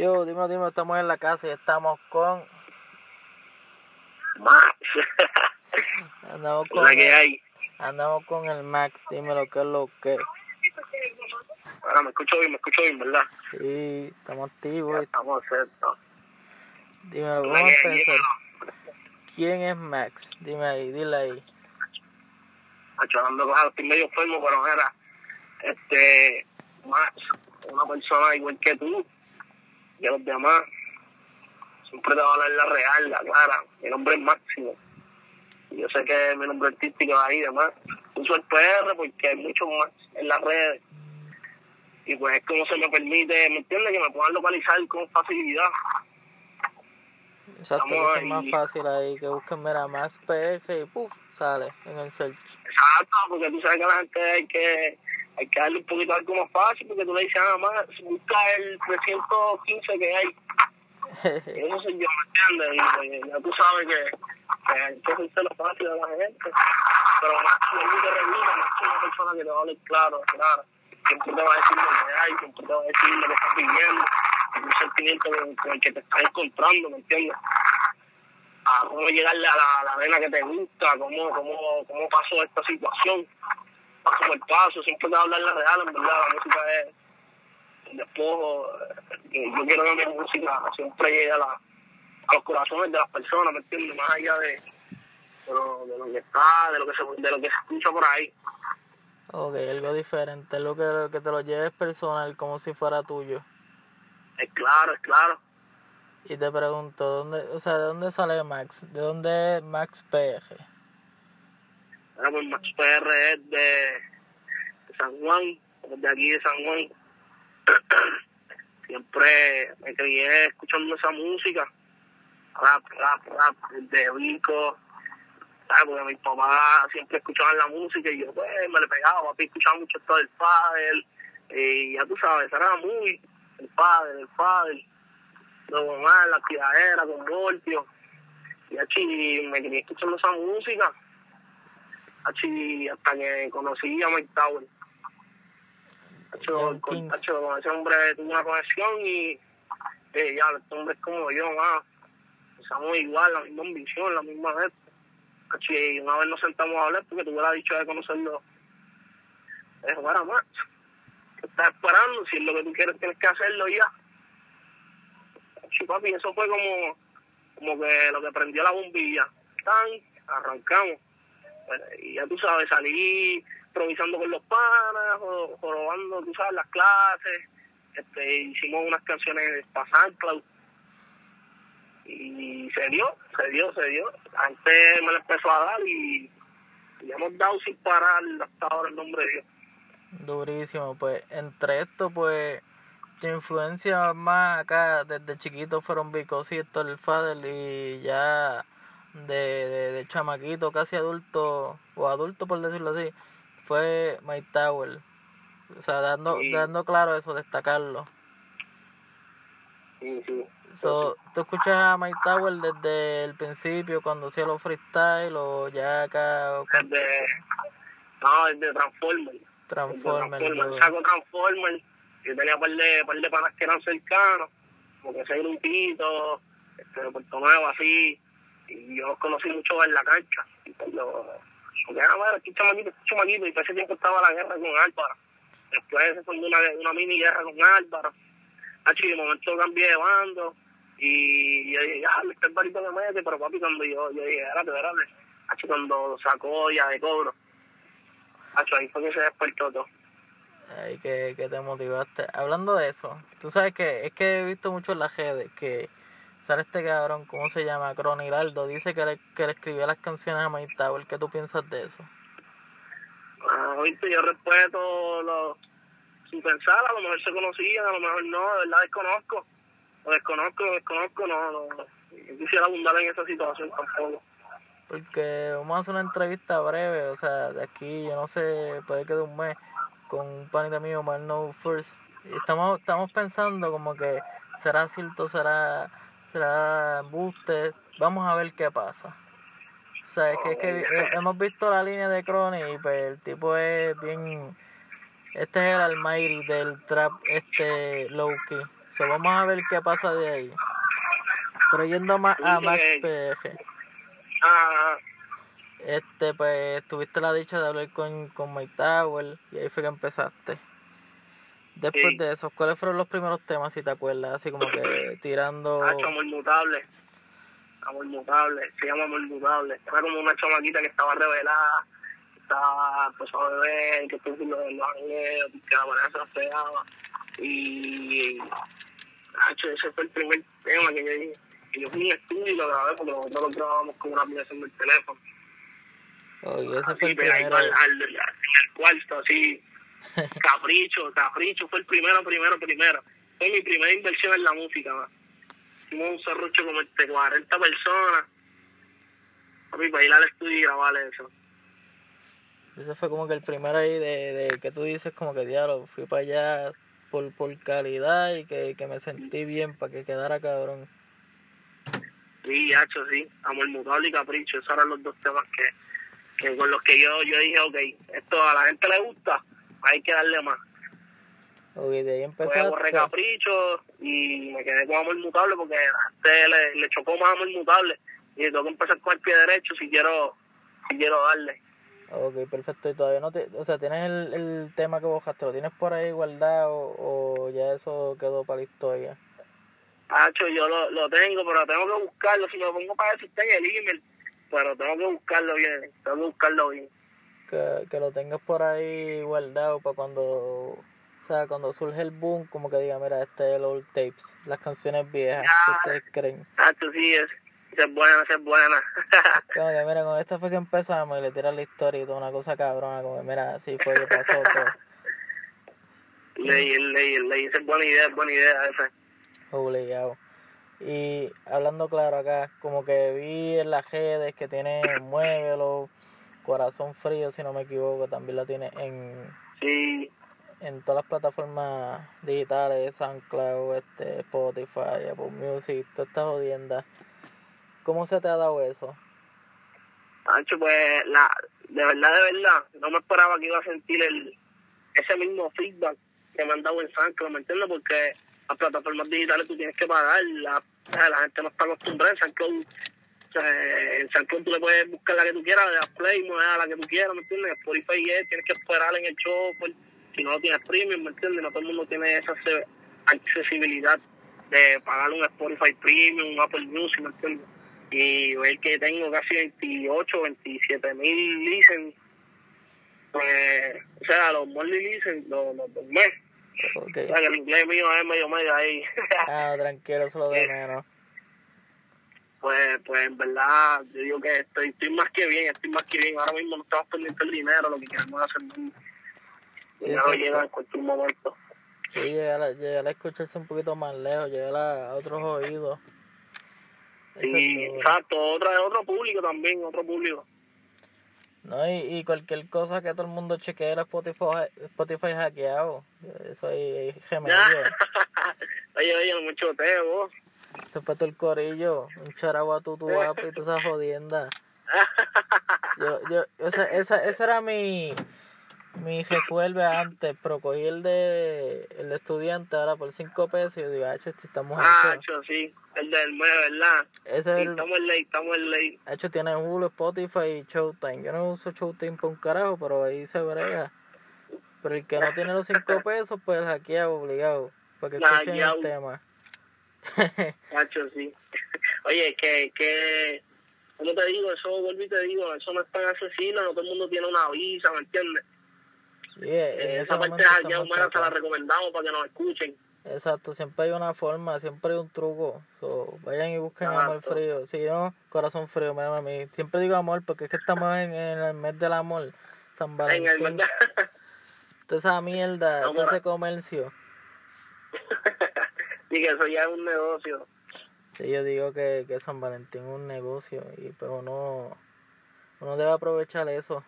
Yo, dímelo, dímelo, estamos en la casa y estamos con. Max. Andamos con. la que hay. andamos con el Max, dímelo qué es lo que. Ahora me escucho bien, me escucho bien, ¿verdad? Sí, estamos Ya activos. estamos cerca. Dímelo, empezar. dímelo. ¿Quién es Max? Dime ahí, dile ahí. Macho, hablando cosas, estoy medio enfermo, pero era, este, Max, una persona igual que tú, y los demás, siempre te va a hablar la real, la clara, mi nombre es Máximo, yo sé que mi nombre artístico es ahí y demás, uso el PR porque hay muchos más en las redes, y pues es como se me permite, ¿me entiendes? Que me puedan localizar con facilidad. Exacto, que Estamos es más fácil ahí, que busquen, mira, Max PF y puf, sale en el search. Exacto, porque tú sabes que a la gente hay que, hay que darle un poquito algo más fácil, porque tú le dices nada más, busca el 315 que hay. Eso soy yo, ¿me entiendes? Y pues, ya tú sabes que, que hay que hacerlo fácil a la gente. Pero más no te revisa, más que una persona que te va a hablar claro, claro. Siempre te va a decir lo que hay, siempre te va a decir lo que estás viviendo, un sentimiento con, con el que te estás encontrando, ¿me entiendes? a cómo llegarle a la, a la vena que te gusta, cómo, cómo, cómo pasó esta situación, paso por paso, siempre te hablar la real, en verdad, la música es el despojo, eh, yo quiero que mi música siempre llegue a, la, a los corazones de las personas, ¿me entiendes? Más allá de, de, lo, de lo que está, de lo que se, de lo que se escucha por ahí. ok, algo diferente, algo que, que te lo lleves personal, como si fuera tuyo. Es claro, es claro. Y te pregunto, ¿dónde, o sea, ¿de dónde sale Max? ¿De dónde es Max PF? Pues Max PR es de, San Juan, de aquí de San Juan. Siempre me crié escuchando esa música, rap, rap, rap, de Vico, ¿sabes? Porque mis papás siempre escuchaban la música y yo pues me le pegaba, papi escuchaba mucho esto del padre, y ya tú sabes, era muy el padre, el padre, lo mamá, la tiradera con Voltio, y así me crié escuchando esa música Achi, hasta que conocí a Mike Tower. Acho, John con, ese hombre tuve una conexión y eh, ya, este hombre es como yo, más. Pensamos igual, la misma ambición, la misma vez. Y una vez nos sentamos a hablar porque tuve la dicha de conocerlo. Es para más. ¿Qué estás esperando? Si es lo que tú quieres, tienes que hacerlo ya. Acho, papi, eso fue como, como que lo que prendió la bombilla. Tan, arrancamos. Y ya tú sabes, salí improvisando con los panas, o jorobando, tú sabes, las clases, este, hicimos unas canciones para SoundCloud y se dio, se dio, se dio. Gente me lo empezó a dar y, y hemos dado sin parar hasta ahora el nombre de Dios. Durísimo, pues entre esto, pues tu influencia más acá desde chiquito fueron Vicos y Héctor el Fader y ya de, de, de chamaquito, casi adulto, o adulto por decirlo así, fue Mike Tower. O sea, dando, Sí. dando claro eso, destacarlo. Sí, sí. So, ¿Tú escuchas a Mike Tower desde el principio, cuando hacía los freestyle, o ya acá con Desde, no, desde Transformer. Transformer? Transformer. Saco Transformer. Yo tenía un par de, par de panas que eran cercanos, como que ese grupito, este, de Puerto Nuevo, así. Yo los conocí mucho en la cancha. Y lo, porque era, bueno, aquí chamaquito, aquí chamaquito. Y por ese tiempo estaba la guerra con Álvaro. Después se formó una, una mini guerra con Álvaro. Así de momento cambié de bando. Y yo dije, ya, este es barito que mete. Pero papi, cuando yo, yo dije, espérate, espérate. Así cuando sacó ya de cobro. Hacho, ahí fue que se despertó todo. Ay, que, que te motivaste. Hablando de eso, tú sabes que es que he visto mucho en las redes que sale este cabrón, ¿cómo se llama? Croniraldo, dice que le, que le escribía las canciones a Mike Tower. ¿Qué tú piensas de eso? Ah, viste, yo respeto lo, sin pensar, a lo mejor se conocían, a lo mejor no, de verdad desconozco. Lo desconozco, lo desconozco, no, no. no. Quisiera abundar en esa situación tampoco. Porque vamos a hacer una entrevista breve, o sea, de aquí, yo no sé, puede que de un mes, con un panita mío, Mal No First. Y estamos, estamos pensando como que será cierto, será, será embuste. Vamos a ver qué pasa. O sea, es que, es que hemos visto la línea de Crony y pues el tipo es bien... Este es el almighty del trap, este low key. So, vamos a ver qué pasa de ahí. Pero yendo más a Max. PG. Ah, Este, pues tuviste la dicha de hablar con, con Mike Tower y ahí fue que empezaste. Después Sí. de eso, ¿cuáles fueron los primeros temas, si te acuerdas? Así como que tirando... Nacho, amor mutable. Amor mutable, se llama amor mutable. Era como una chamaquita que estaba revelada, estaba empezó a beber, que estuvo en los ángeles, que la manera se pegaba. Y Nacho, ese fue el primer tema que yo dije. Y yo fui un estudio y lo grabé porque nosotros lo grabamos con una aplicación del teléfono. Oye, ese fue Y el pegadito primero. al, al, al- en el cuarto, así. Capricho, capricho, fue el primero, primero, primero. Fue mi primera inversión en la música, man. Hicimos un serrucho como de 40 personas. Papi, para ir al estudio y grabar eso. Ese fue como que el primero ahí de, de que tú dices como que diablo, fui para allá por, por calidad y que, que me sentí bien para que quedara cabrón. Sí, hacho, sí. Amor mutable y capricho. Esos eran los dos temas que, que con los que yo, yo dije, ok, esto a la gente le gusta, hay que darle más. Oye, de ahí Pues borré empezaste. capricho y me quedé con amor mutable porque a este le, le chocó más amor mutable y tengo que empezar con el pie derecho si quiero si quiero darle. Ok, perfecto. Y todavía no te... O sea, ¿tienes el, el tema que bajaste? ¿Lo tienes por ahí guardado o ya eso quedó para la historia? Hacho, yo lo, lo tengo, pero tengo que buscarlo. Si lo pongo para eso está en el email, pero tengo que buscarlo bien. Tengo que buscarlo bien. Que, que lo tengas por ahí guardado para cuando... O sea, cuando surge el boom, como que diga, mira, este es el old tapes, las canciones viejas que ustedes creen. Hacho, sí, es, es buena, es buena. Como que mira, con esta fue que empezamos y le tiras la historia y toda una cosa cabrona, como que mira, así fue que pasó todo. leí, leí, leí, es buena idea, es buena idea esa. Obligado. Y hablando claro acá, como que vi en las redes que tiene Muévelo, Corazón Frío, si no me equivoco, también la tiene en, Sí, en todas las plataformas digitales, SoundCloud, este, Spotify, Apple Music, todas estas jodiendas. ¿Cómo se te ha dado eso? Hacho, pues, la, de verdad, de verdad, no me esperaba que iba a sentir el ese mismo feedback que me han dado en SoundCloud, ¿me entiendes? Porque las plataformas digitales tú tienes que pagar, la gente no está acostumbrada en SoundCloud. O sea, en tú le puedes buscar la que tú quieras, le das play, a la que tú quieras, ¿me entiendes? Spotify es, tienes que esperar en el show, pues, si no lo tienes premium, ¿me entiendes? No todo el mundo tiene esa acce- accesibilidad de pagar un Spotify Premium, un Apple Music, ¿me entiendes? Y ver que tengo casi 28, 27 mil listens, pues, o sea, los monthly listens, los, los del mes. Ok. O sea, que el inglés mío es medio medio ahí. Ah, tranquilo, eso lo de menos. Pues, pues en verdad, yo digo que estoy, estoy más que bien, estoy más que bien. Ahora mismo no estamos pendientes del dinero, lo que queremos hacer es Sí, dinero llega en cualquier momento. Sí, llegar a, llegar a escucharse un poquito más lejos, llegar a, a otros oídos. Es duro. exacto, otra, otro público también, otro público. No, y, y cualquier cosa que todo el mundo chequee el Spotify, Spotify hackeado. Eso ahí hay remedio. oye, oye, no me choteo, vos. Se fue todo el corillo. Un charabo a tu tu app y toda esa jodienda. Yo, yo, esa, esa, esa era mi, mi resuelve antes, pero cogí el de, el de estudiante ahora por 5 pesos y yo digo, ah, che, si estamos Ah, hechos. cho, sí, el del mes, ¿verdad? Ese es el, estamos en ley, estamos en ley. Hecho, tiene Hulu, Spotify y Showtime. Yo no uso Showtime por un carajo, pero ahí se brega. Pero el que no tiene los 5 pesos, pues el hackeado obligado. Para que escuchen el tema. Macho, sí. Oye, que, que, ¿cómo te digo? Eso, vuelvo y te digo, eso no es tan accesible, no todo el mundo tiene una visa, ¿me entiendes? Sí, en Eh, esa parte de estamos humana se la recomendamos para que nos escuchen. Exacto, siempre hay una forma, siempre hay un truco. So, vayan y busquen amor Exacto. frío. Si no, corazón frío, mírame a mí. Siempre digo amor porque es que estamos en, en el mes del amor. San En Valentín. el verdad. Toda esa mierda, No, ese comercio. y que eso ya es un negocio. Sí, yo digo que, que San Valentín es un negocio y pues uno, uno debe aprovechar eso.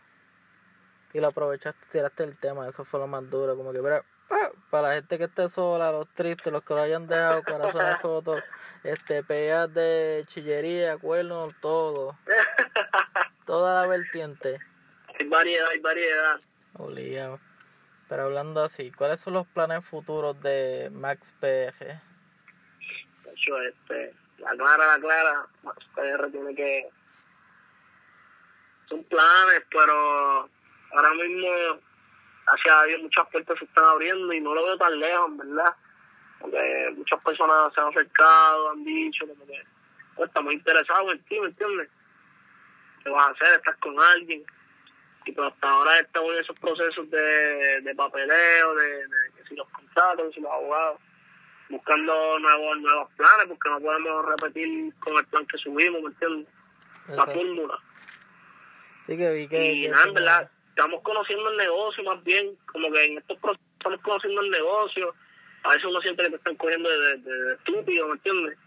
Y lo aprovechaste, tiraste el tema, eso fue lo más duro, como que mira, ¡ah! para la gente que esté sola, los tristes, los que lo hayan dejado, corazones fotos, este, pegas de chillería, cuernos, todo, toda la vertiente, Hay variedad, hay variedad. obligado. Pero hablando así, ¿cuáles son los planes futuros de Max PG? Hecho, este, la clara, la clara, PR tiene que... Son planes, pero ahora mismo, hacia Dios, muchas puertas se están abriendo y no lo veo tan lejos, ¿verdad? Porque muchas personas se han acercado, han dicho como que pues, estamos interesados en ti, ¿me entiendes? ¿Qué vas a hacer? ¿Estás con alguien? Y pues hasta ahora estamos en esos procesos de, de papeleo, de, de que si los contratos, si los abogados, buscando nuevos nuevos planes, porque no podemos repetir con el plan que subimos, ¿me entiendes? La fórmula. Sí, que vi que... Y nada, en verdad, estamos conociendo el negocio más bien, como que en estos procesos estamos conociendo el negocio, a veces uno siente que te están cogiendo de, de, de estúpido, ¿me entiendes?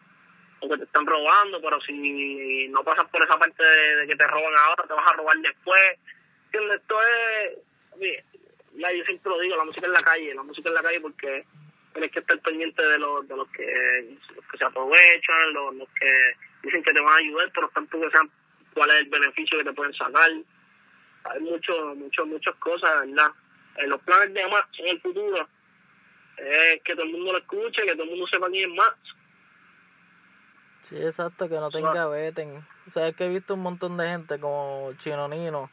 O que te están robando, pero si no pasas por esa parte de, de que te roban ahora, te vas a robar después, ¿entiendes? Esto es, ya yo siempre lo digo, la música en la calle, la música en la calle porque tienes que estar pendiente de los, de los que, los que se aprovechan, los, los que dicen que te van a ayudar, pero tanto que sean cuál es el beneficio que te pueden sacar. Hay mucho, mucho, muchas cosas, ¿verdad? En los planes de más en el futuro es que todo el mundo lo escuche, que todo el mundo sepa quién es más. Sí, exacto, que no te engaveten. O sea, es que he visto un montón de gente como Chino Nino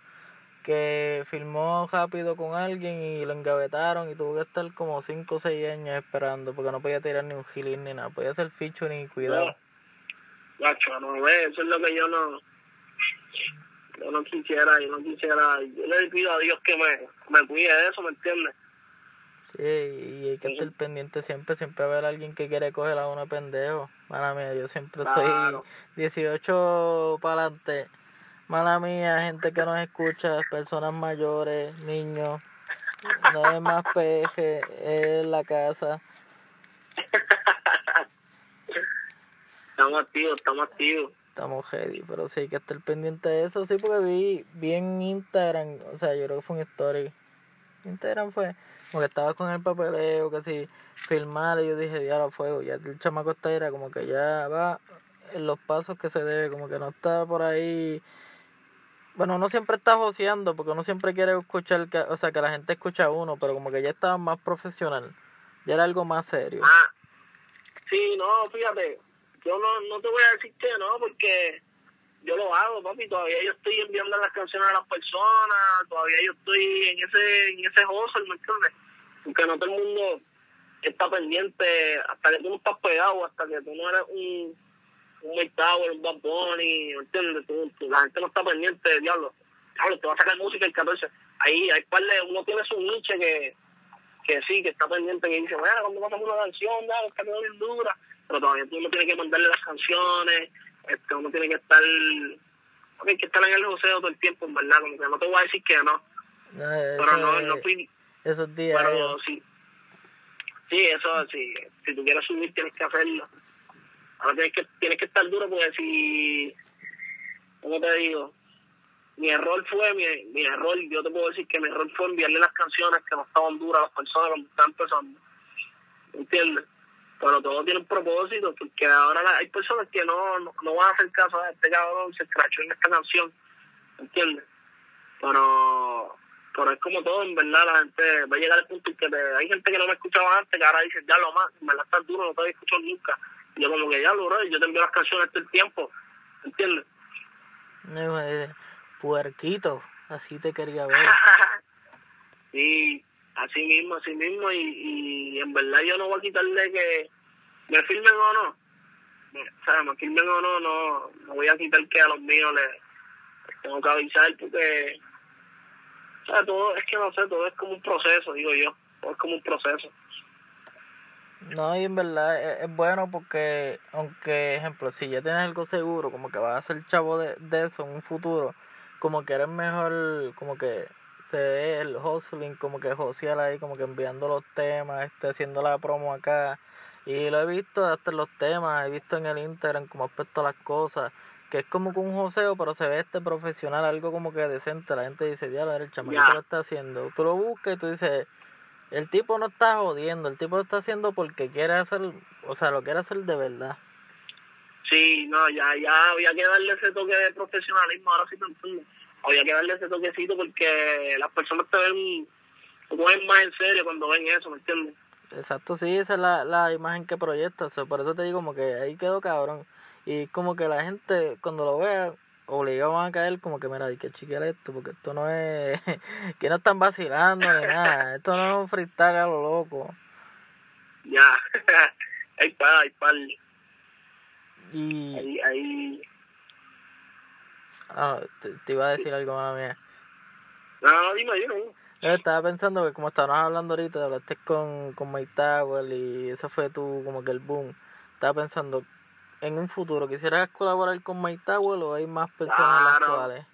que filmó rápido con alguien y lo engavetaron y tuvo que estar como 5 o 6 años esperando porque no podía tirar ni un gilín ni nada, podía hacer ficho ni cuidado. Gacho, no ve, eso es lo que yo no yo no quisiera, yo no quisiera, yo le pido a Dios que me, me cuide de eso, ¿me entiendes? Sí, y hay que estar pendiente siempre, siempre haber alguien que quiere coger a uno pendejo. Mala mía, yo siempre Claro. soy 18 para adelante. Mala mía, gente que nos escucha, personas mayores, niños. No hay más peje en la casa. Estamos activos, estamos activos. Estamos ready, pero sí hay que estar pendiente de eso. Sí, porque vi, vi en Instagram, o sea, yo creo que fue un story. Instagram fue, como que estaba con el papeleo, que si filmar, y yo dije, diablo, fuego. Ya el chamaco está era como que ya va en los pasos que se debe, como que no está por ahí. Bueno, uno siempre está joseando, porque uno siempre quiere escuchar, que, o sea, que la gente escucha a uno, pero como que ya estaba más profesional. Ya era algo más serio. Ah, sí, no, fíjate, yo no, no te voy a decir que no, porque yo lo hago, papi, todavía yo estoy enviando las canciones a las personas, todavía yo estoy en ese, en ese hustle, ¿me entiendes? Porque no todo el mundo está pendiente, hasta que tú no estás pegado, hasta que tú no eres un, un Mike Tower, un Bad Bunny, ¿me entiendes? Tú, tú- la gente no está pendiente de diablo. Diablo, te va a sacar música el 14. Ahí hay par de, uno tiene su niche que, que sí, que está pendiente, que dice, bueno, cuando pasamos una canción, dale, está quedando bien dura, pero todavía uno tiene que mandarle las canciones, este, uno tiene que estar, hay que estar en el joseo todo el tiempo, en verdad, como que no te voy a decir que no, No, pero no, no fui, esos días. pero sí, sí, eso, sí, si tú quieres subir tienes que hacerlo, ahora tienes que, tienes que estar duro porque si, ¿cómo te digo? Mi error fue, mi, mi error, yo te puedo decir que mi error fue enviarle las canciones que no estaban duras a las personas cuando están empezando. ¿Entiendes? Pero todo tiene un propósito, porque ahora la- hay personas que no, no, no van a hacer caso a este cabrón, se escrachó en esta canción. ¿Entiendes? Pero, pero es como todo, en verdad, la gente va a llegar al punto en que te- hay gente que no me escuchaba antes, que ahora dice, ya lo más, en verdad estás duro, no te había escuchado nunca. Yo como que ya lo, bro, yo te envío las canciones todo el tiempo, ¿entiendes? No, Puerquito, así te quería ver. sí, así mismo, así mismo, y, y en verdad yo no voy a quitarle que me filmen o no. O sea, me filmen o no, no, no voy a quitar que a los míos les, les tengo que avisar porque, o sea, todo, es que no sé, todo es como un proceso, digo yo, todo es como un proceso. No, y en verdad es, es bueno porque, aunque, ejemplo, si ya tienes algo seguro, como que vas a ser chavo de, de eso en un futuro, como que eres mejor, como que se ve el hustling, como que josear ahí, como que enviando los temas, este, haciendo la promo acá. Y lo he visto hasta en los temas, he visto en el Instagram como aspecto las cosas, que es como que un joseo, pero se ve este profesional, algo como que decente. La gente dice, diablo, el chamaquito Ya. lo está haciendo. Tú lo buscas y tú dices, el tipo no está jodiendo, el tipo lo está haciendo porque quiere hacer, o sea, lo quiere hacer de verdad. Sí, no, ya, ya había que darle ese toque de profesionalismo, ahora sí te entiendo. Había que darle ese toquecito porque las personas te ven, te cogen más en serio cuando ven eso, ¿me entiendes? Exacto, sí, esa es la, la imagen que proyecta. por eso te digo como que ahí quedó cabrón. Y como que la gente cuando lo vea, obligado van a caer como que mira, hay que chequear esto, porque esto no es, que no están vacilando ni nada, esto no es un freestyle a lo loco. Ya, hay par, hay par. Y... Ahí, ahí... Ah, te, iba a decir algo, mala mía. No, no, dime, dime. Yo estaba pensando que como estábamos hablando ahorita, hablaste con, con Mike Tower y eso fue tu, como que el boom. Estaba pensando, en un futuro, ¿quisieras colaborar con Mike Tower o hay más personas en las actuales?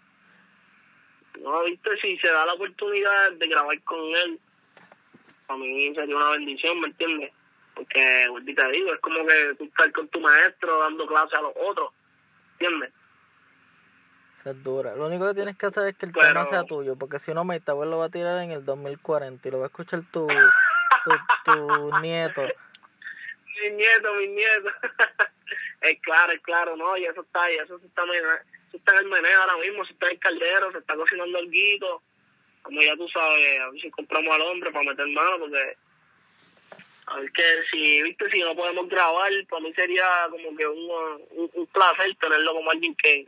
No, viste, si se da la oportunidad de grabar con él, para mí sería una bendición, ¿me entiendes? Porque, te digo, es como que tú estás con tu maestro dando clase a los otros, ¿entiendes? es dura. Lo único que tienes que hacer es que el tema sea tuyo, porque si no, Mike lo va a tirar en el 2040 y lo va a escuchar tu, tu, tu nieto. Mi nieto, mi nieto. es claro, es claro, ¿no? Y eso está eso está, eso está en el meneo ahora mismo, se está en el caldero, se está cocinando el guito. Como ya tú sabes, a ver si compramos al hombre para meter mano, porque a ver que si, viste, si no podemos grabar, para mí sería como que un, un, placer tenerlo como alguien que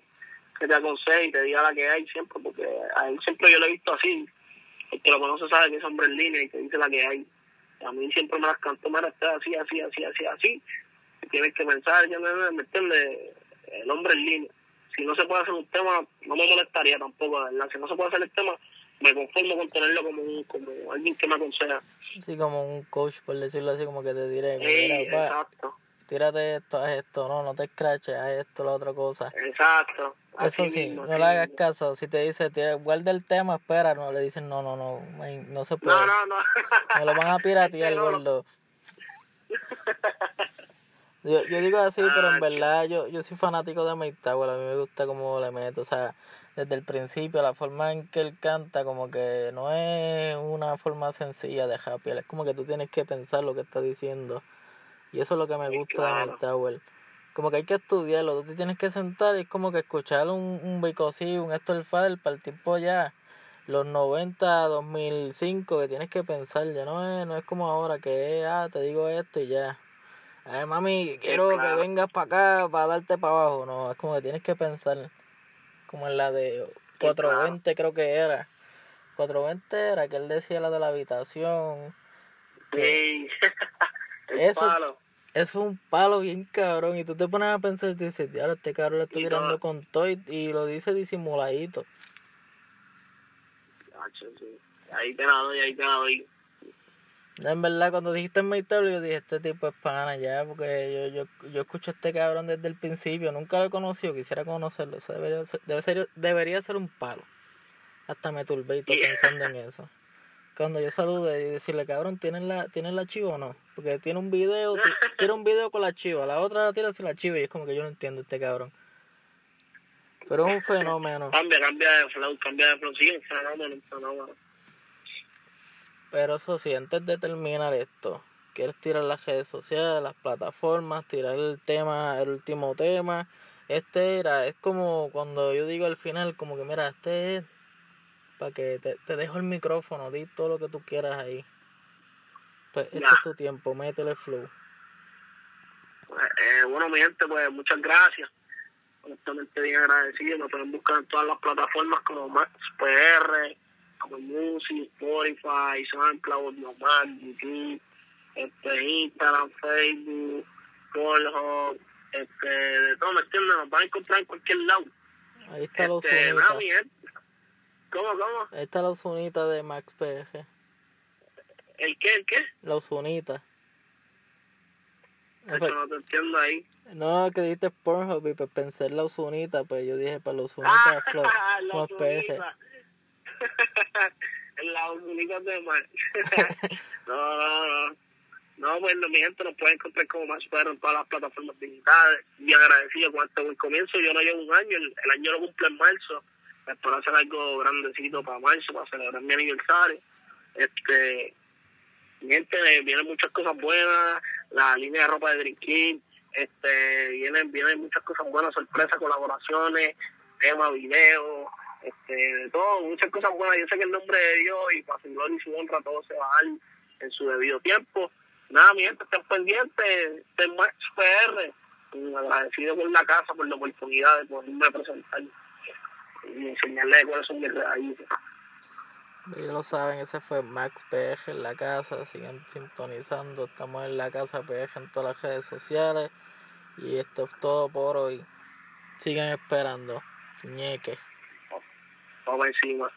que te aconseje y te diga la que hay siempre, porque a él siempre yo lo he visto así. El que lo conoce sabe que es hombre en línea y te dice la que hay. A mí siempre me las cantó, mira, está así, así, así, así, así. Tienes que pensar, ya me, me entiendes, el hombre en línea. Si no se puede hacer un tema, no me molestaría tampoco, ¿verdad? Si no se puede hacer el tema, me conformo con tenerlo como, un, como alguien que me aconseja. Sí, como un coach, por decirlo así, como que te diré. Sí, exacto tírate esto, haz esto, no, no te escraches, haz esto, la otra cosa. Exacto. Eso sí, no le hagas caso. Si te dice, guarda el tema, espera, no le dicen, no, no, no, no se puede. No, no, no. Me lo van a piratear, gordo. Yo, yo digo así, pero en ah, verdad yo, yo soy fanático de Mike a mí me gusta cómo le meto, o sea, desde el principio, la forma en que él canta, como que no es una forma sencilla de happy, es como que tú tienes que pensar lo que está diciendo. Y eso es lo que me gusta de Mike Tower. Como que hay que estudiarlo, tú te tienes que sentar y es como que escuchar un, un Bicosí, un Héctor para el tiempo ya, los 90, 2005, que tienes que pensar, ya no es, no es como ahora que, ah, te digo esto y ya. Ay, mami, quiero que vengas para acá para darte para abajo. No, es como que tienes que pensar. Como en la de 420 creo que era. 420 era que él decía la de la habitación. Sí. eso, eso es un palo bien cabrón. Y tú te pones a pensar y tú dices, diablo, este cabrón le está tirando con todo y, lo dice disimuladito. Ahí te la doy, ahí te la doy. En verdad, cuando dijiste en table yo dije, este tipo es pana ya, porque yo, yo, yo escucho a este cabrón desde el principio, nunca lo he conocido, quisiera conocerlo, eso debería ser, debe ser, debería ser un palo. Hasta me turbé y pensando en eso cuando yo salude y decirle, cabrón, ¿tienes la, ¿tienes la chiva o no? Porque tiene un video, tiene un video con la chiva, la otra la tira sin la chiva y es como que yo no entiendo este cabrón. Pero es un fenómeno. Cambia, cambia de flow, cambia de flow, sí, un fenómeno, un fenómeno. Pero eso sí, antes de terminar esto, quieres tirar las redes sociales, las plataformas, tirar el tema, el último tema. Este era, es como cuando yo digo al final, como que mira, este es para que te, te, dejo el micrófono, di todo lo que tú quieras ahí. Pues este es tu tiempo, métele flow. Eh, bueno, mi gente, pues muchas gracias. Honestamente bien agradecido. Me pueden buscar en todas las plataformas como Max Como Music, Spotify, SoundCloud, Nomad, YouTube, este, Instagram, Facebook, Pornhub, este, de todo, ¿me entiendes? Nos van a encontrar en cualquier lado. Ahí está los este, nada, mi gente, ¿Cómo, cómo? Ahí está la Osunita de Max PG. ¿El qué, el qué? La Osunita. Eso no te entiendo ahí. No, que dijiste Pornhub y pues pensé en la Osunita, pues yo dije para la Osunita ah, Flow. la PG. la Osunita de Max. no, no, no. No, bueno, mi gente nos puede encontrar como más perro en todas las plataformas digitales. Bien agradecido con este buen comienzo. Yo no llevo un año, el, año lo cumple en marzo para hacer algo grandecito para marzo, para celebrar mi aniversario. Este, gente, vienen muchas cosas buenas, la línea de ropa de Dream este, vienen, vienen muchas cosas buenas, sorpresas, colaboraciones, temas, videos, este, de todo, muchas cosas buenas. Yo sé que el nombre de Dios y para su gloria y su honra todo se va a dar en su debido tiempo. nada, mi gente, estén pendientes de Max PR. Agradecido con la casa por la oportunidad de poderme presentar y enseñarles cuáles son mis raíces. Ya lo saben, ese fue Max PG en la casa, sigan sintonizando, estamos en la casa PG en todas las redes sociales y esto es todo por hoy. Sigan esperando, ñeque. Vamos encima.